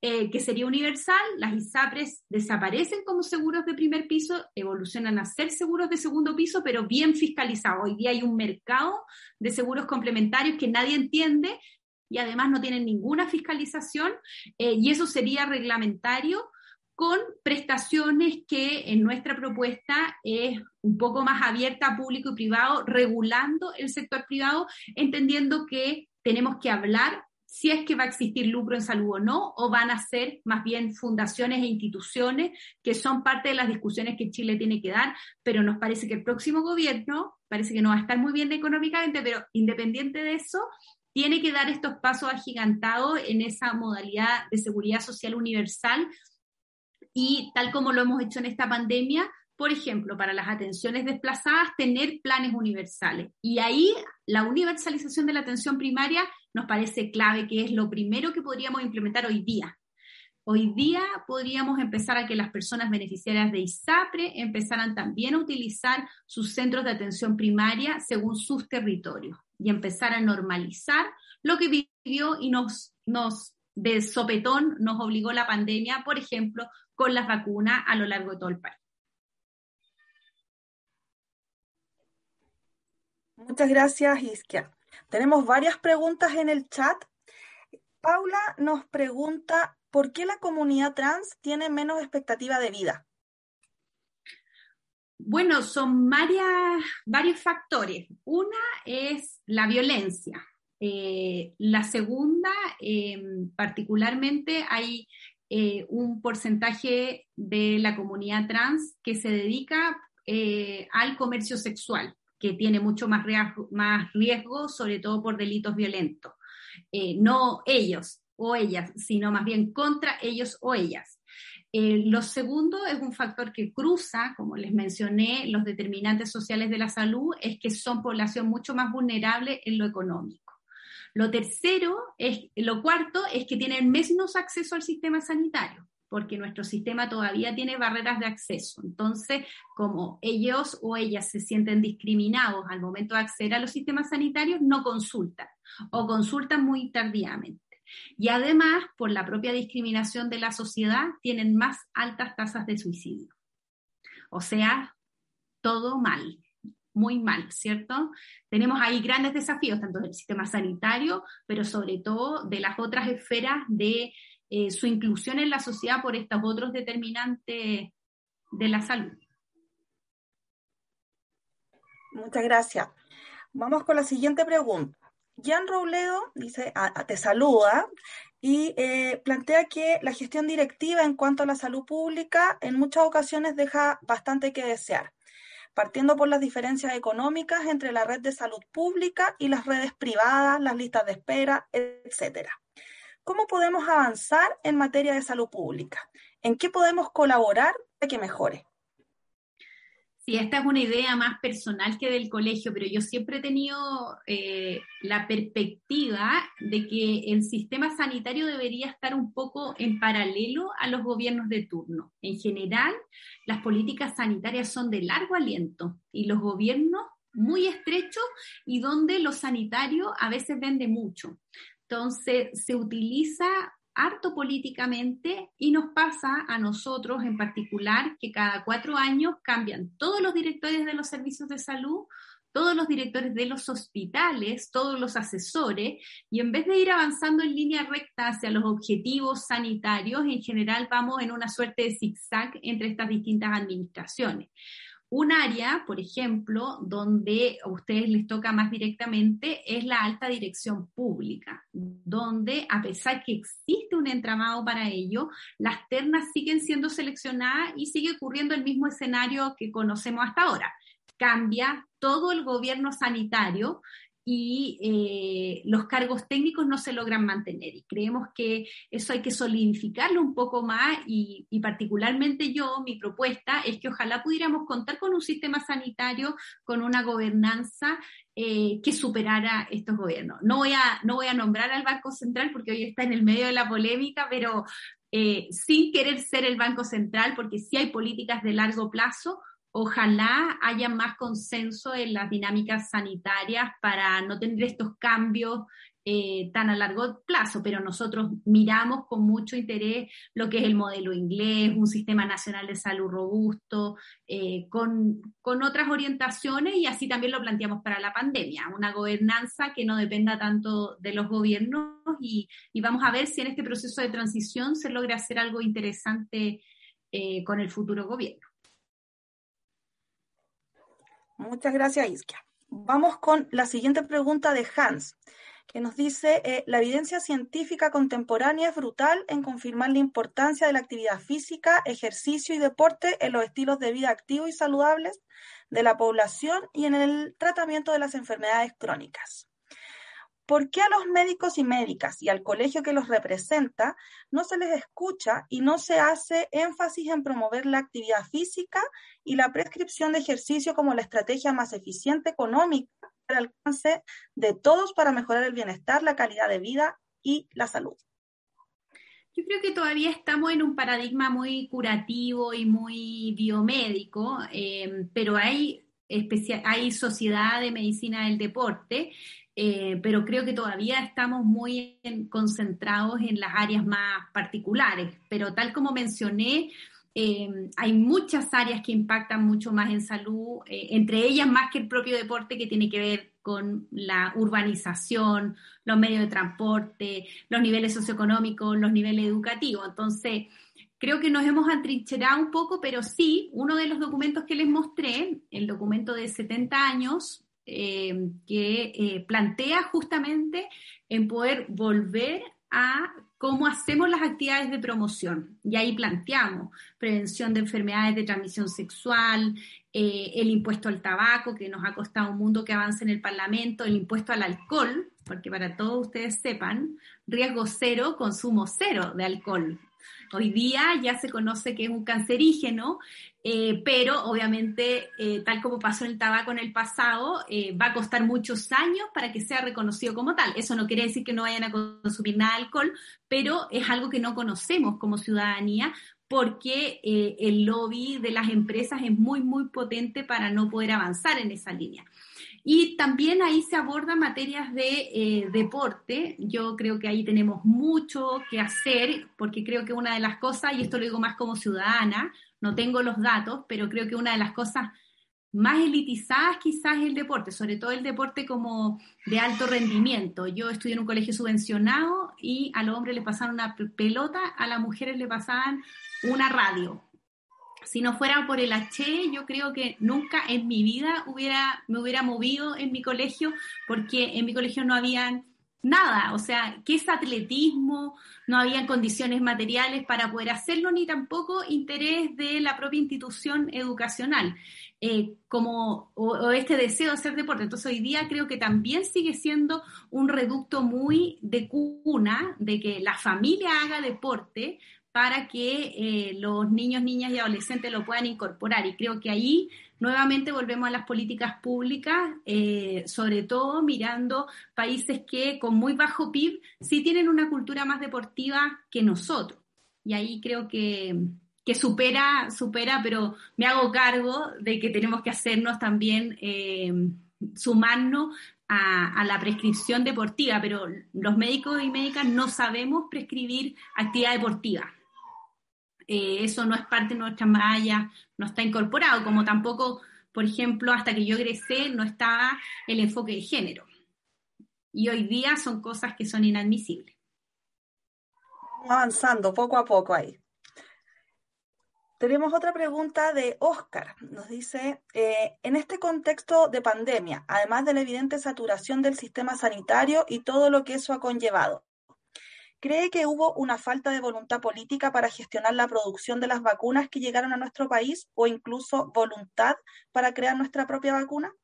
eh, que sería universal, las ISAPRES desaparecen como seguros de primer piso, evolucionan a ser seguros de segundo piso, pero bien fiscalizados. Hoy día hay un mercado de seguros complementarios que nadie entiende y además no tienen ninguna fiscalización eh, y eso sería reglamentario con prestaciones que en nuestra propuesta es un poco más abierta a público y privado, regulando el sector privado, entendiendo que tenemos que hablar si es que va a existir lucro en salud o no, o van a ser más bien fundaciones e instituciones que son parte de las discusiones que Chile tiene que dar, pero nos parece que el próximo gobierno, parece que no va a estar muy bien económicamente, pero independiente de eso, tiene que dar estos pasos agigantados en esa modalidad de seguridad social universal y tal como lo hemos hecho en esta pandemia, por ejemplo, para las atenciones desplazadas, tener planes universales. Y ahí la universalización de la atención primaria nos parece clave, que es lo primero que podríamos implementar hoy día. Hoy día podríamos empezar a que las personas beneficiarias de ISAPRE empezaran también a utilizar sus centros de atención primaria según sus territorios y empezar a normalizar lo que vivió y nos, nos de sopetón nos obligó la pandemia, por ejemplo, con las vacunas a lo largo de todo el país. Muchas gracias, Isquia. Tenemos varias preguntas en el chat. Paula nos pregunta, ¿por qué la comunidad trans tiene menos expectativa de vida? Bueno, son varias, varios factores. Una es la violencia. Eh, la segunda, eh, particularmente, hay eh, un porcentaje de la comunidad trans que se dedica eh, al comercio sexual, que tiene mucho más riesgo, sobre todo por delitos violentos. Eh, no ellos o ellas, sino más bien contra ellos o ellas. lo segundo es un factor que cruza, como les mencioné, los determinantes sociales de la salud, es que son población mucho más vulnerable en lo económico. Lo tercero, es, lo cuarto, es que tienen menos acceso al sistema sanitario porque nuestro sistema todavía tiene barreras de acceso. Entonces, como ellos o ellas se sienten discriminados al momento de acceder a los sistemas sanitarios, no consultan o consultan muy tardíamente. Y además, por la propia discriminación de la sociedad, tienen más altas tasas de suicidio. O sea, todo mal muy mal, ¿cierto? Tenemos ahí grandes desafíos, tanto del sistema sanitario, pero sobre todo de las otras esferas de eh, su inclusión en la sociedad por estos otros determinantes de la salud. Muchas gracias. Vamos con la siguiente pregunta. Jan Robledo dice, te saluda y eh, plantea que la gestión directiva en cuanto a la salud pública en muchas ocasiones deja bastante que desear partiendo por las diferencias económicas entre la red de salud pública y las redes privadas, las listas de espera, etcétera. ¿Cómo podemos avanzar en materia de salud pública? ¿En qué podemos colaborar para que mejore? Sí, esta es una idea más personal que del colegio, pero yo siempre he tenido eh, la perspectiva de que el sistema sanitario debería estar un poco en paralelo a los gobiernos de turno. En general, las políticas sanitarias son de largo aliento y los gobiernos muy estrechos y donde lo sanitario a veces vende mucho. Entonces, se utiliza harto políticamente y nos pasa a nosotros en particular que cada cuatro años cambian todos los directores de los servicios de salud, todos los directores de los hospitales, todos los asesores, y en vez de ir avanzando en línea recta hacia los objetivos sanitarios, en general vamos en una suerte de zigzag entre estas distintas administraciones. Un área, por ejemplo, donde a ustedes les toca más directamente es la alta dirección pública, donde a pesar que existe un entramado para ello, las ternas siguen siendo seleccionadas y sigue ocurriendo el mismo escenario que conocemos hasta ahora. Cambia todo el gobierno sanitario y eh, los cargos técnicos no se logran mantener. Y creemos que eso hay que solidificarlo un poco más y, particularmente yo, mi propuesta es que ojalá pudiéramos contar con un sistema sanitario, con una gobernanza eh, que superara estos gobiernos. No voy, a, no voy a nombrar al Banco Central porque hoy está en el medio de la polémica, pero eh, sin querer ser el Banco Central, porque sí hay políticas de largo plazo, ojalá haya más consenso en las dinámicas sanitarias para no tener estos cambios eh, tan a largo plazo, pero nosotros miramos con mucho interés lo que es el modelo inglés, un sistema nacional de salud robusto, eh, con, otras orientaciones y así también lo planteamos para la pandemia, una gobernanza que no dependa tanto de los gobiernos y, vamos a ver si en este proceso de transición se logra hacer algo interesante eh, con el futuro gobierno. Muchas gracias, Iskia. Vamos con la siguiente pregunta de Hans, que nos dice, eh, la evidencia científica contemporánea es brutal en confirmar la importancia de la actividad física, ejercicio y deporte en los estilos de vida activos y saludables de la población y en el tratamiento de las enfermedades crónicas. ¿Por qué a los médicos y médicas y al colegio que los representa no se les escucha y no se hace énfasis en promover la actividad física y la prescripción de ejercicio como la estrategia más eficiente económica al alcance de todos para mejorar el bienestar, la calidad de vida y la salud? Yo creo que todavía estamos en un paradigma muy curativo y muy biomédico, eh, pero hay, hay sociedad de medicina del deporte eh, pero creo que todavía estamos muy concentrados en las áreas más particulares. Pero tal como mencioné, eh, hay muchas áreas que impactan mucho más en salud, eh, entre ellas más que el propio deporte que tiene que ver con la urbanización, los medios de transporte, los niveles socioeconómicos, los niveles educativos. Entonces, creo que nos hemos atrincherado un poco, pero sí, uno de los documentos que les mostré, el documento de 70 años, eh, que eh, plantea justamente en poder volver a cómo hacemos las actividades de promoción. Y ahí planteamos prevención de enfermedades de transmisión sexual, eh, el impuesto al tabaco, que nos ha costado un mundo que avance en el Parlamento, el impuesto al alcohol, porque para todos ustedes sepan, riesgo cero, consumo cero de alcohol. Hoy día ya se conoce que es un cancerígeno, eh, pero obviamente, eh, tal como pasó el tabaco en el pasado, eh, va a costar muchos años para que sea reconocido como tal. Eso no quiere decir que no vayan a consumir nada de alcohol, pero es algo que no conocemos como ciudadanía porque el lobby de las empresas es muy, muy potente para no poder avanzar en esa línea. Y también ahí se abordan materias de eh, deporte. Yo creo que ahí tenemos mucho que hacer, porque creo que una de las cosas, y esto lo digo más como ciudadana, no tengo los datos, pero creo que una de las cosas más elitizadas quizás es el deporte, sobre todo el deporte como de alto rendimiento. Yo estudié en un colegio subvencionado y a los hombres les pasaban una pelota, a las mujeres le pasaban una radio si no fuera por el H, yo creo que nunca en mi vida me hubiera movido en mi colegio, porque en mi colegio no había nada, o sea, ¿qué es atletismo? No había condiciones materiales para poder hacerlo, ni tampoco interés de la propia institución educacional, eh, como, o, este deseo de hacer deporte. Entonces hoy día creo que también sigue siendo un reducto muy de cuna, de que la familia haga deporte, para que eh, los niños, niñas y adolescentes lo puedan incorporar. Y creo que ahí nuevamente volvemos a las políticas públicas, eh, sobre todo mirando países que con muy bajo PIB sí tienen una cultura más deportiva que nosotros. Y ahí creo que, que supera, supera, pero me hago cargo de que tenemos que hacernos también, eh, sumarnos a, la prescripción deportiva, pero los médicos y médicas no sabemos prescribir actividad deportiva. Eh, eso no es parte de nuestra malla, no está incorporado, como tampoco, por ejemplo, hasta que yo egresé no estaba el enfoque de género. Y hoy día son cosas que son inadmisibles. Avanzando poco a poco ahí. Tenemos otra pregunta de Oscar. Nos dice, eh, en este contexto de pandemia, además de la evidente saturación del sistema sanitario y todo lo que eso ha conllevado, ¿cree que hubo una falta de voluntad política para gestionar la producción de las vacunas que llegaron a nuestro país o incluso voluntad para crear nuestra propia vacuna?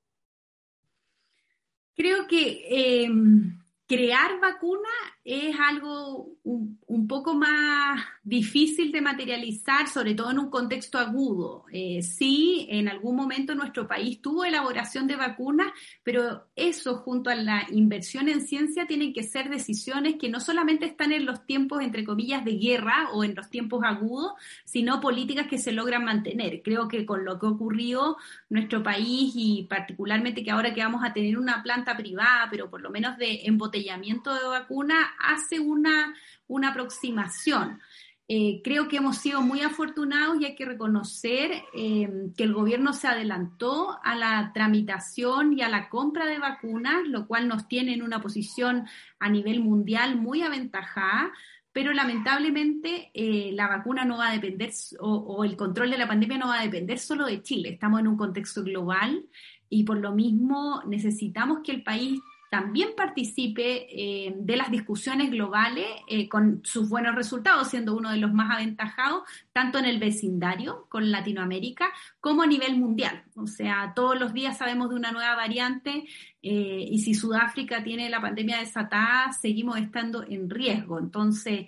Creo que em, crear vacuna es algo un, poco más difícil de materializar, sobre todo en un contexto agudo. Eh, sí, en algún momento nuestro país tuvo elaboración de vacunas, pero eso junto a la inversión en ciencia tienen que ser decisiones que no solamente están en los tiempos, entre comillas, de guerra o en los tiempos agudos, sino políticas que se logran mantener. Creo que con lo que ocurrió nuestro país y particularmente que ahora que vamos a tener una planta privada, pero por lo menos de embotellamiento de vacuna, hace una, una aproximación. Eh, creo que hemos sido muy afortunados y hay que reconocer eh, que el gobierno se adelantó a la tramitación y a la compra de vacunas, lo cual nos tiene en una posición a nivel mundial muy aventajada, pero lamentablemente eh, la vacuna no va a depender o el control de la pandemia no va a depender solo de Chile. Estamos en un contexto global y por lo mismo necesitamos que el país también participe eh, de las discusiones globales eh, con sus buenos resultados, siendo uno de los más aventajados, tanto en el vecindario con Latinoamérica como a nivel mundial. O sea, todos los días sabemos de una nueva variante eh, y si Sudáfrica tiene la pandemia desatada, seguimos estando en riesgo. Entonces,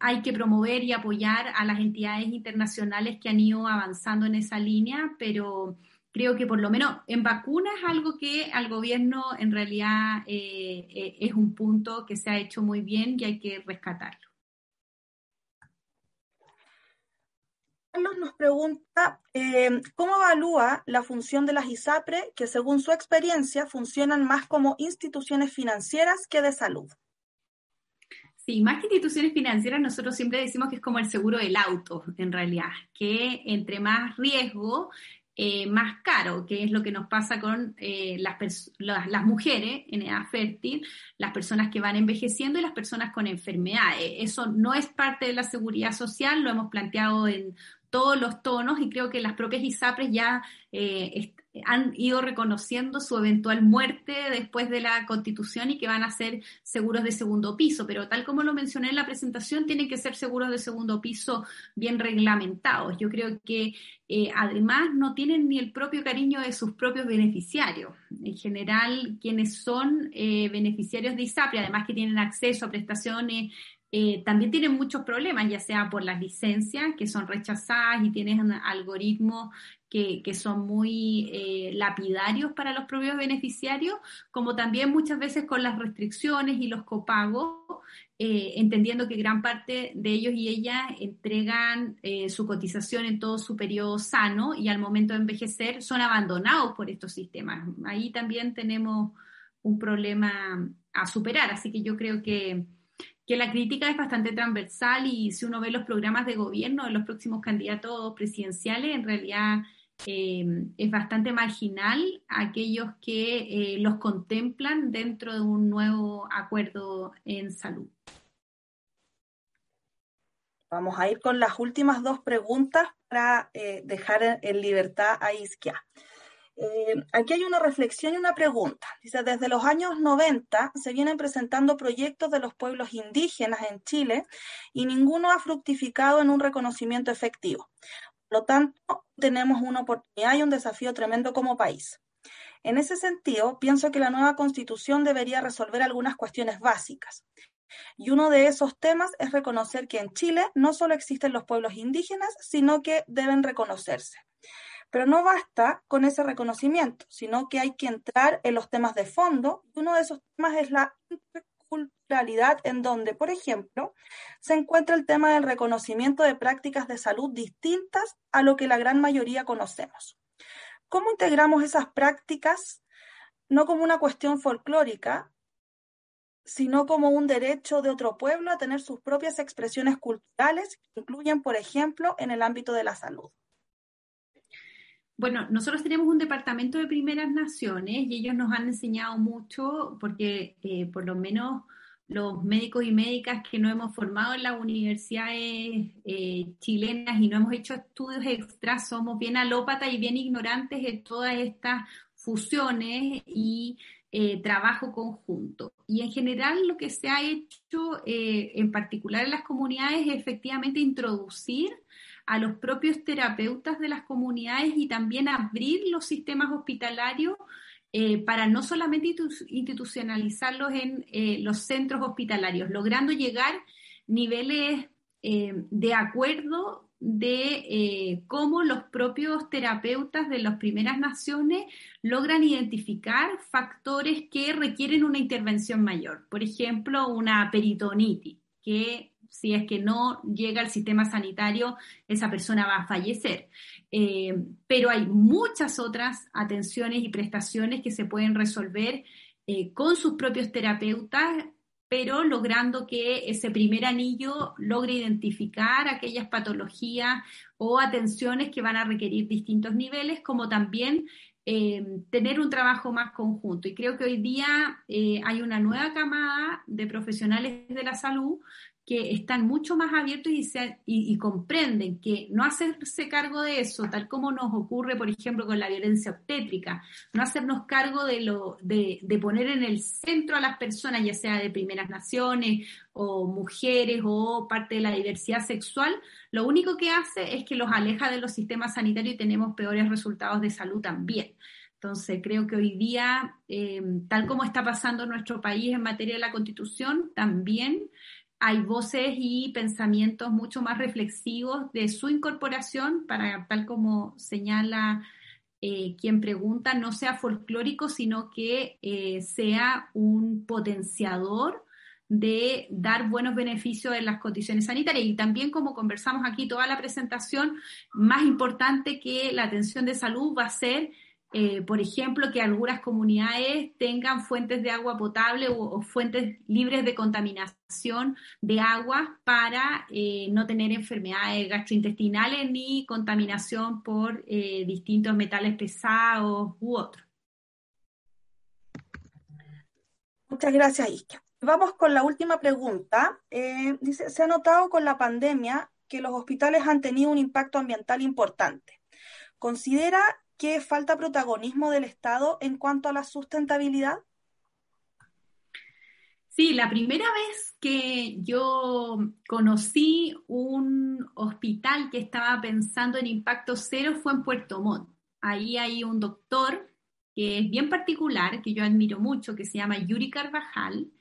hay que promover y apoyar a las entidades internacionales que han ido avanzando en esa línea, pero creo que por lo menos en vacunas es algo que al gobierno en realidad eh, eh, es un punto que se ha hecho muy bien y hay que rescatarlo. Carlos nos pregunta, eh, ¿cómo evalúa la función de las ISAPRE que según su experiencia funcionan más como instituciones financieras que de salud? Sí, más que instituciones financieras, nosotros siempre decimos que es como el seguro del auto, en realidad, que entre más riesgo eh, más caro, que es lo que nos pasa con eh, las, las, mujeres en edad fértil, las personas que van envejeciendo y las personas con enfermedades. Eso no es parte de la seguridad social, lo hemos planteado en todos los tonos y creo que las propias ISAPRES ya eh, han ido reconociendo su eventual muerte después de la constitución y que van a ser seguros de segundo piso, pero tal como lo mencioné en la presentación, tienen que ser seguros de segundo piso bien reglamentados. Yo creo que eh, además no tienen ni el propio cariño de sus propios beneficiarios. En general, quienes son eh, beneficiarios de ISAPRE, además que tienen acceso a prestaciones eh, también tienen muchos problemas, ya sea por las licencias que son rechazadas y tienen algoritmos que, que son muy eh, lapidarios para los propios beneficiarios, como también muchas veces con las restricciones y los copagos, eh, entendiendo que gran parte de ellos y ellas entregan su cotización en todo su periodo sano y al momento de envejecer son abandonados por estos sistemas. Ahí también tenemos un problema a superar, así que yo creo que que la crítica es bastante transversal y si uno ve los programas de gobierno de los próximos candidatos presidenciales, en realidad eh, es bastante marginal aquellos que eh, los contemplan dentro de un nuevo acuerdo en salud. Vamos a ir con las últimas dos preguntas para eh, dejar en libertad a Isquia. Aquí hay una reflexión y una pregunta. Dice, desde los años 90 se vienen presentando proyectos de los pueblos indígenas en Chile y ninguno ha fructificado en un reconocimiento efectivo. Lo tanto, tenemos una oportunidad y un desafío tremendo como país. En ese sentido, pienso que la nueva constitución debería resolver algunas cuestiones básicas. Y uno de esos temas es reconocer que en Chile no solo existen los pueblos indígenas, sino que deben reconocerse Pero no basta con ese reconocimiento, sino que hay que entrar en los temas de fondo. Uno de esos temas es la interculturalidad, en donde, por ejemplo, se encuentra el tema del reconocimiento de prácticas de salud distintas a lo que la gran mayoría conocemos. ¿Cómo integramos esas prácticas no como una cuestión folclórica, sino como un derecho de otro pueblo a tener sus propias expresiones culturales que incluyen, por ejemplo, en el ámbito de la salud? Bueno, nosotros tenemos un departamento de primeras naciones y ellos nos han enseñado mucho porque eh, por lo menos los médicos y médicas que no hemos formado en las universidades eh, chilenas y no hemos hecho estudios extras, somos bien alópatas y bien ignorantes de todas estas fusiones y eh, trabajo conjunto. Y en general lo que se ha hecho, en particular en las comunidades, es efectivamente introducir a los propios terapeutas de las comunidades y también abrir los sistemas hospitalarios eh, para no solamente institucionalizarlos en eh, los centros hospitalarios, logrando llegar niveles eh, de acuerdo de cómo los propios terapeutas de las primeras naciones logran identificar factores que requieren una intervención mayor. Por ejemplo, una peritonitis, que si es que no llega al sistema sanitario, esa persona va a fallecer. Eh, pero hay muchas otras atenciones y prestaciones que se pueden resolver eh, con sus propios terapeutas, pero logrando que ese primer anillo logre identificar aquellas patologías o atenciones que van a requerir distintos niveles, como también eh, tener un trabajo más conjunto. Y creo que hoy día hay una nueva camada de profesionales de la salud que están mucho más abiertos y, comprenden que no hacerse cargo de eso, tal como nos ocurre, por ejemplo, con la violencia obstétrica, no hacernos cargo de, lo, de, de poner en el centro a las personas, ya sea de primeras naciones o mujeres o parte de la diversidad sexual, lo único que hace es que los aleja de los sistemas sanitarios y tenemos peores resultados de salud también. Entonces, creo que hoy día, eh, tal como está pasando en nuestro país en materia de la constitución, también hay voces y pensamientos mucho más reflexivos de su incorporación para, tal como señala eh, quien pregunta, no sea folclórico, sino que eh, sea un potenciador de dar buenos beneficios en las condiciones sanitarias. Y también, como conversamos aquí toda la presentación, más importante que la atención de salud va a ser eh, por ejemplo, que algunas comunidades tengan fuentes de agua potable o, fuentes libres de contaminación de agua para eh, no tener enfermedades gastrointestinales ni contaminación por eh, distintos metales pesados u otros. Muchas gracias, Iskia. Vamos con la última pregunta. dice, se ha notado con la pandemia que los hospitales han tenido un impacto ambiental importante. ¿Considera ¿Qué falta protagonismo del Estado en cuanto a la sustentabilidad? Sí, la primera vez que yo conocí un hospital que estaba pensando en impacto cero fue en Puerto Montt. Ahí hay un doctor que es bien particular, que yo admiro mucho, que se llama Yuri Carvajal,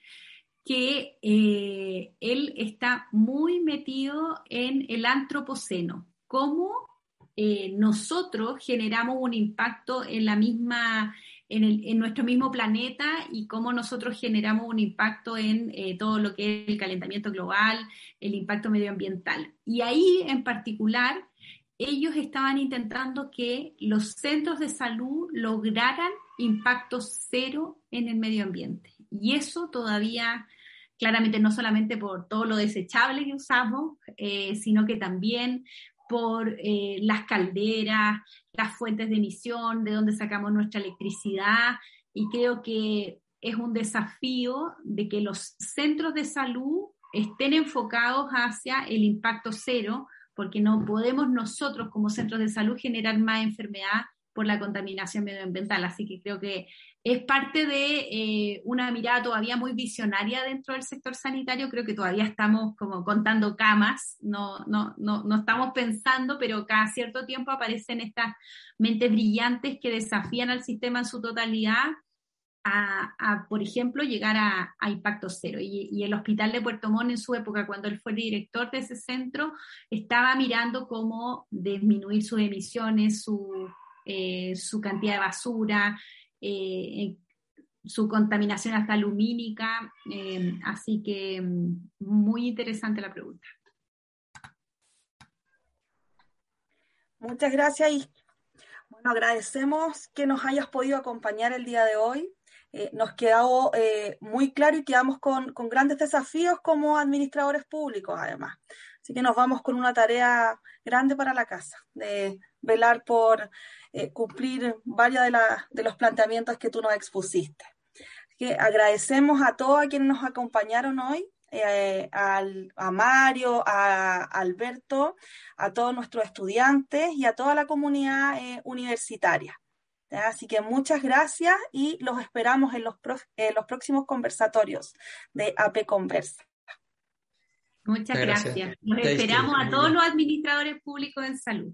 que eh, él está muy metido en el antropoceno, cómo eh, nosotros generamos un impacto en la misma, en, nuestro mismo planeta y cómo nosotros generamos un impacto en eh, todo lo que es el calentamiento global, el impacto medioambiental. Y ahí en particular, ellos estaban intentando que los centros de salud lograran impacto cero en el medio ambiente. Y eso todavía claramente no solamente por todo lo desechable que usamos, eh, sino que también por eh, las calderas, las fuentes de emisión, de dónde sacamos nuestra electricidad y creo que es un desafío de que los centros de salud estén enfocados hacia el impacto cero, porque no podemos nosotros como centros de salud generar más enfermedad por la contaminación medioambiental. Así que creo que es parte de eh, una mirada todavía muy visionaria dentro del sector sanitario. Creo que todavía estamos como contando camas, no, no, no, no estamos pensando, pero cada cierto tiempo aparecen estas mentes brillantes que desafían al sistema en su totalidad a, por ejemplo, llegar a, impacto cero. Y, el Hospital de Puerto Montt en su época, cuando él fue director de ese centro, estaba mirando cómo disminuir sus emisiones, su su cantidad de basura, su contaminación hasta lumínica. así que mm, muy interesante la pregunta. Muchas gracias y bueno, agradecemos que nos hayas podido acompañar el día de hoy. Eh, nos quedó eh, muy claro y quedamos con, grandes desafíos como administradores públicos, además. Así que nos vamos con una tarea grande para la casa, de velar por eh, cumplir varios de, de los planteamientos que tú nos expusiste. Así que agradecemos a todos quienes nos acompañaron hoy eh, a Mario, a, Alberto, a todos nuestros estudiantes y a toda la comunidad eh, universitaria. Así que muchas gracias y los esperamos en los, los próximos conversatorios de AP Conversa. Muchas gracias. Nos esperamos a todos los administradores públicos en salud.